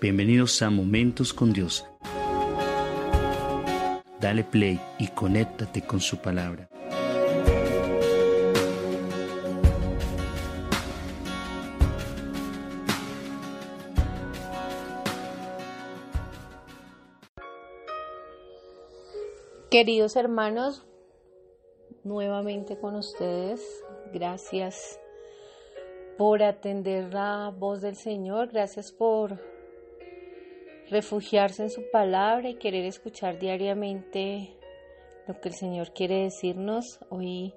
Bienvenidos a Momentos con Dios. Dale play y conéctate con su palabra. Queridos hermanos, nuevamente con ustedes, gracias por atender la voz del Señor, gracias por refugiarse en su palabra y querer escuchar diariamente lo que el Señor quiere decirnos. Hoy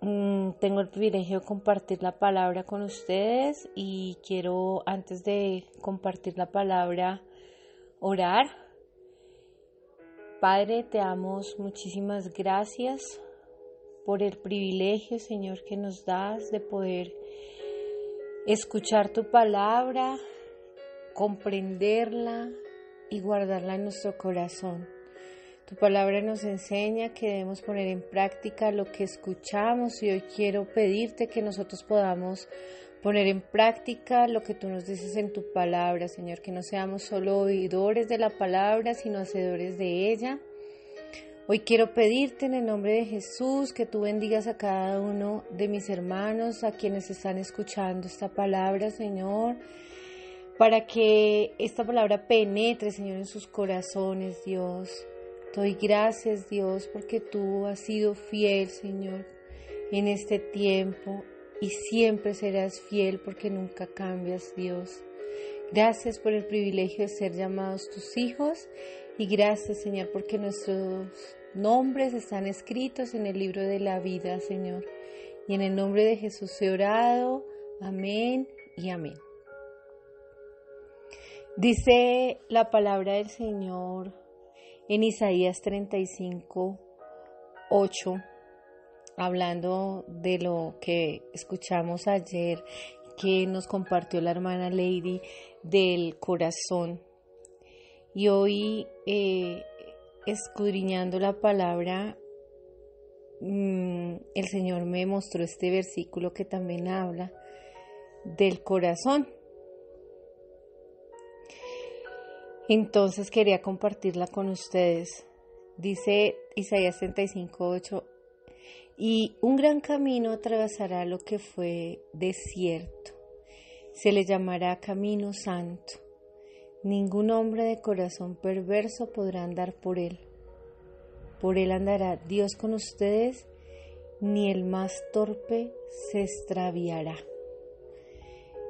mm, tengo el privilegio de compartir la palabra con ustedes y quiero antes de compartir la palabra orar. Padre, te damos muchísimas gracias por el privilegio, Señor, que nos das de poder escuchar tu palabra, comprenderla y guardarla en nuestro corazón. Tu palabra nos enseña que debemos poner en práctica lo que escuchamos y hoy quiero pedirte que nosotros podamos poner en práctica lo que tú nos dices en tu palabra, Señor, que no seamos solo oidores de la palabra, sino hacedores de ella. Hoy quiero pedirte en el nombre de Jesús que tú bendigas a cada uno de mis hermanos, a quienes están escuchando esta palabra, Señor para que esta palabra penetre, Señor, en sus corazones, Dios. Doy gracias, Dios, porque tú has sido fiel, Señor, en este tiempo y siempre serás fiel porque nunca cambias, Dios. Gracias por el privilegio de ser llamados tus hijos y gracias, Señor, porque nuestros nombres están escritos en el libro de la vida, Señor. Y en el nombre de Jesús he orado. Amén y amén. Dice la palabra del Señor en Isaías 35, 8, hablando de lo que escuchamos ayer, que nos compartió la hermana Lady del corazón. Y hoy, eh, escudriñando la palabra, mm, el Señor me mostró este versículo que también habla del corazón. Entonces quería compartirla con ustedes. Dice Isaías 35:8, y un gran camino atravesará lo que fue desierto. Se le llamará camino santo. Ningún hombre de corazón perverso podrá andar por él. Por él andará Dios con ustedes, ni el más torpe se extraviará.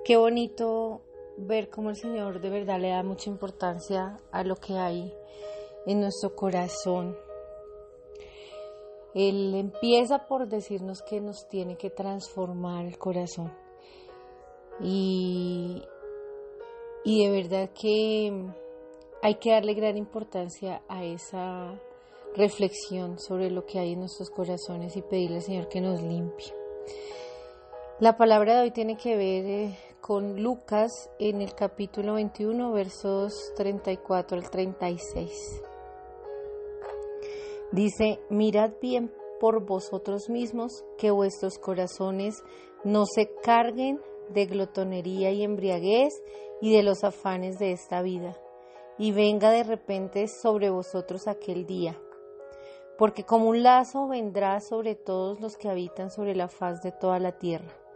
Qué bonito ver cómo el Señor de verdad le da mucha importancia a lo que hay en nuestro corazón. Él empieza por decirnos que nos tiene que transformar el corazón. Y, y de verdad que hay que darle gran importancia a esa reflexión sobre lo que hay en nuestros corazones y pedirle al Señor que nos limpie. La palabra de hoy tiene que ver eh, con Lucas en el capítulo 21, versos 34 al 36. Dice, mirad bien por vosotros mismos que vuestros corazones no se carguen de glotonería y embriaguez y de los afanes de esta vida, y venga de repente sobre vosotros aquel día. Porque como un lazo vendrá sobre todos los que habitan sobre la faz de toda la tierra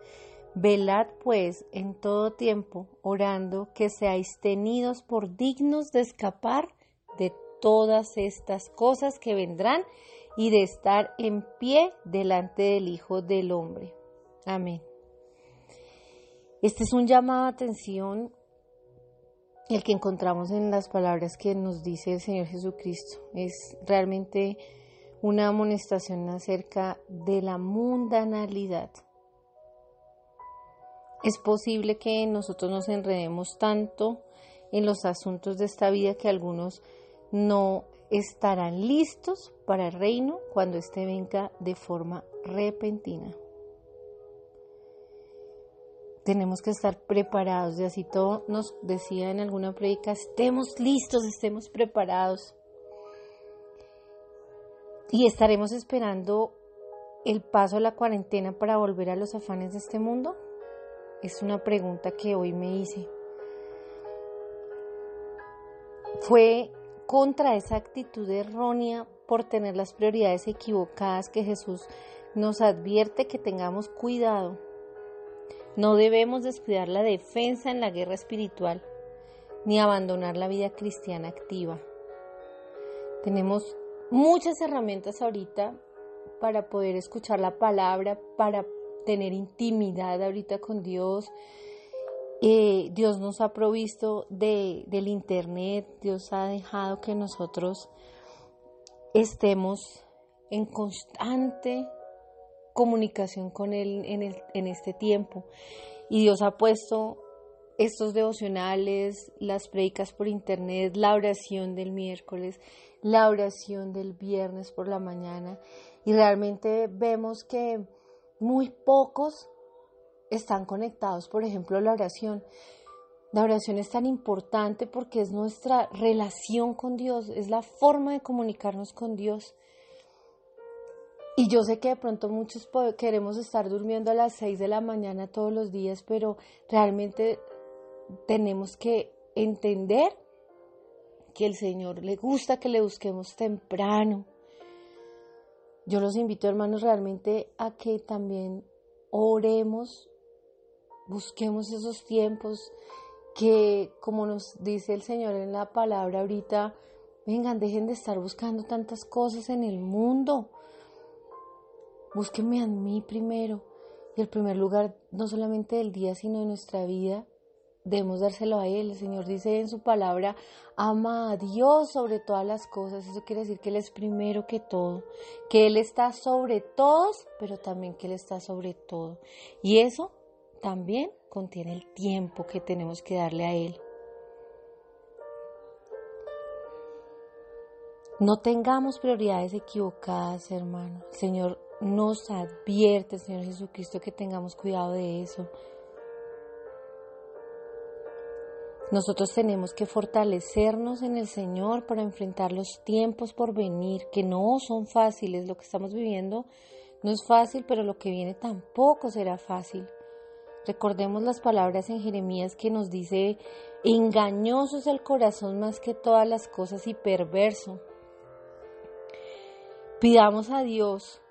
Velad pues en todo tiempo, orando que seáis tenidos por dignos de escapar de todas estas cosas que vendrán y de estar en pie delante del Hijo del Hombre. Amén. Este es un llamado a atención el que encontramos en las palabras que nos dice el Señor Jesucristo. Es realmente una amonestación acerca de la mundanalidad es posible que nosotros nos enredemos tanto en los asuntos de esta vida que algunos no estarán listos para el reino cuando éste venga de forma repentina. Tenemos que estar preparados, y así todo nos decía en alguna predica, estemos listos, estemos preparados. Y estaremos esperando el paso de la cuarentena para volver a los afanes de este mundo. Es una pregunta que hoy me hice. Fue contra esa actitud errónea por tener las prioridades equivocadas que Jesús nos advierte que tengamos cuidado. No debemos descuidar la defensa en la guerra espiritual ni abandonar la vida cristiana activa. Tenemos muchas herramientas ahorita para poder escuchar la palabra, para tener intimidad ahorita con Dios. Eh, Dios nos ha provisto de, del Internet, Dios ha dejado que nosotros estemos en constante comunicación con Él en, en este tiempo. Y Dios ha puesto estos devocionales, las predicas por internet, la oración del miércoles, la oración del viernes por la mañana. Y realmente vemos que muy pocos están conectados, por ejemplo, la oración. La oración es tan importante porque es nuestra relación con Dios, es la forma de comunicarnos con Dios. Y yo sé que de pronto muchos queremos estar durmiendo a las 6 de la mañana todos los días, pero realmente tenemos que entender que el Señor le gusta que le busquemos temprano. Yo los invito, hermanos, realmente a que también oremos, busquemos esos tiempos que, como nos dice el Señor en la palabra ahorita, vengan, dejen de estar buscando tantas cosas en el mundo Búsquenme a mí primero. Y el primer lugar, no solamente del día, sino de nuestra vida, debemos dárselo a Él. El Señor dice en su palabra, ama a Dios sobre todas las cosas. Eso quiere decir que Él es primero que todo, que Él está sobre todos, pero también que Él está sobre todo. Y eso también contiene el tiempo que tenemos que darle a Él. No tengamos prioridades equivocadas, hermano. Señor nos advierte, Señor Jesucristo, que tengamos cuidado de eso. Nosotros tenemos que fortalecernos en el Señor para enfrentar los tiempos por venir, que no son fáciles. Lo que estamos viviendo no es fácil, pero lo que viene tampoco será fácil. Recordemos las palabras en Jeremías que nos dice, engañoso es el corazón más que todas las cosas y perverso. Pidamos a Dios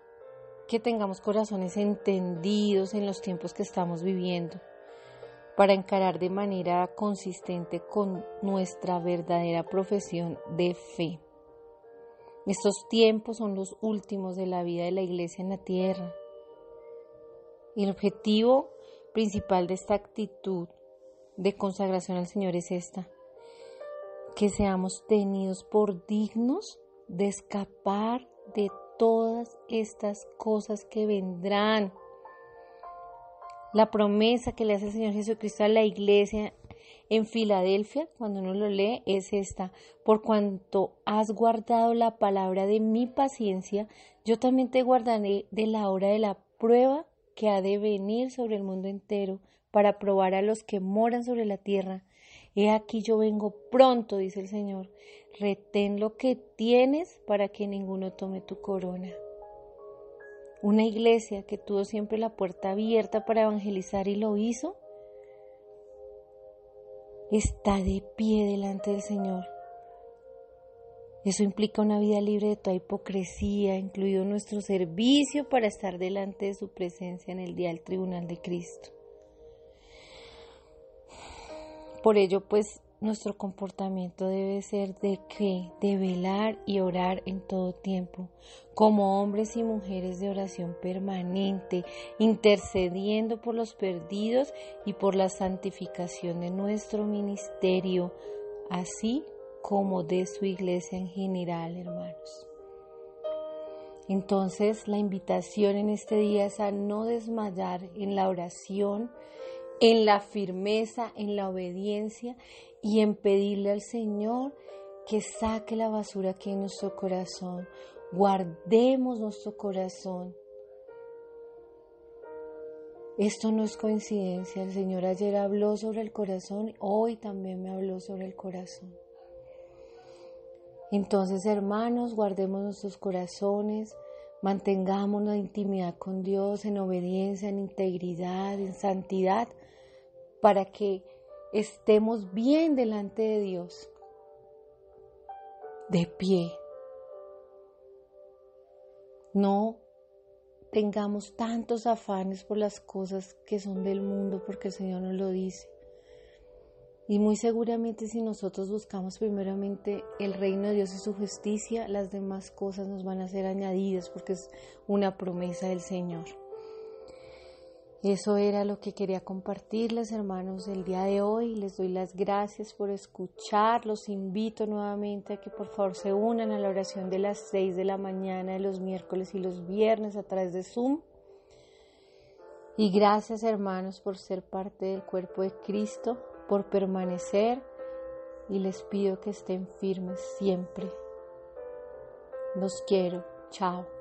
que tengamos corazones entendidos en los tiempos que estamos viviendo para encarar de manera consistente con nuestra verdadera profesión de fe. Estos tiempos son los últimos de la vida de la iglesia en la tierra. Y el objetivo principal de esta actitud de consagración al Señor es esta, que seamos tenidos por dignos de escapar de todas estas cosas que vendrán. La promesa que le hace el Señor Jesucristo a la iglesia en Filadelfia, cuando uno lo lee, es esta. Por cuanto has guardado la palabra de mi paciencia, yo también te guardaré de la hora de la prueba que ha de venir sobre el mundo entero para probar a los que moran sobre la tierra. He aquí yo vengo pronto, dice el Señor. Retén lo que tienes para que ninguno tome tu corona. Una iglesia que tuvo siempre la puerta abierta para evangelizar y lo hizo, está de pie delante del Señor. Eso implica una vida libre de toda hipocresía, incluido nuestro servicio para estar delante de su presencia en el día del tribunal de Cristo. Por ello, pues nuestro comportamiento debe ser de que, de velar y orar en todo tiempo, como hombres y mujeres de oración permanente, intercediendo por los perdidos y por la santificación de nuestro ministerio, así como de su iglesia en general, hermanos. Entonces, la invitación en este día es a no desmayar en la oración, en la firmeza, en la obediencia y en pedirle al Señor que saque la basura que en nuestro corazón. Guardemos nuestro corazón. Esto no es coincidencia. El Señor ayer habló sobre el corazón, hoy también me habló sobre el corazón. Entonces, hermanos, guardemos nuestros corazones, mantengamos la intimidad con Dios en obediencia, en integridad, en santidad, para que estemos bien delante de Dios. de pie. No tengamos tantos afanes por las cosas que son del mundo porque el Señor nos lo dice. Y muy seguramente si nosotros buscamos primeramente el reino de Dios y su justicia, las demás cosas nos van a ser añadidas porque es una promesa del Señor. Eso era lo que quería compartirles, hermanos, el día de hoy. Les doy las gracias por escuchar. Los invito nuevamente a que por favor se unan a la oración de las 6 de la mañana de los miércoles y los viernes a través de Zoom. Y gracias, hermanos, por ser parte del cuerpo de Cristo, por permanecer. Y les pido que estén firmes siempre. Los quiero. Chao.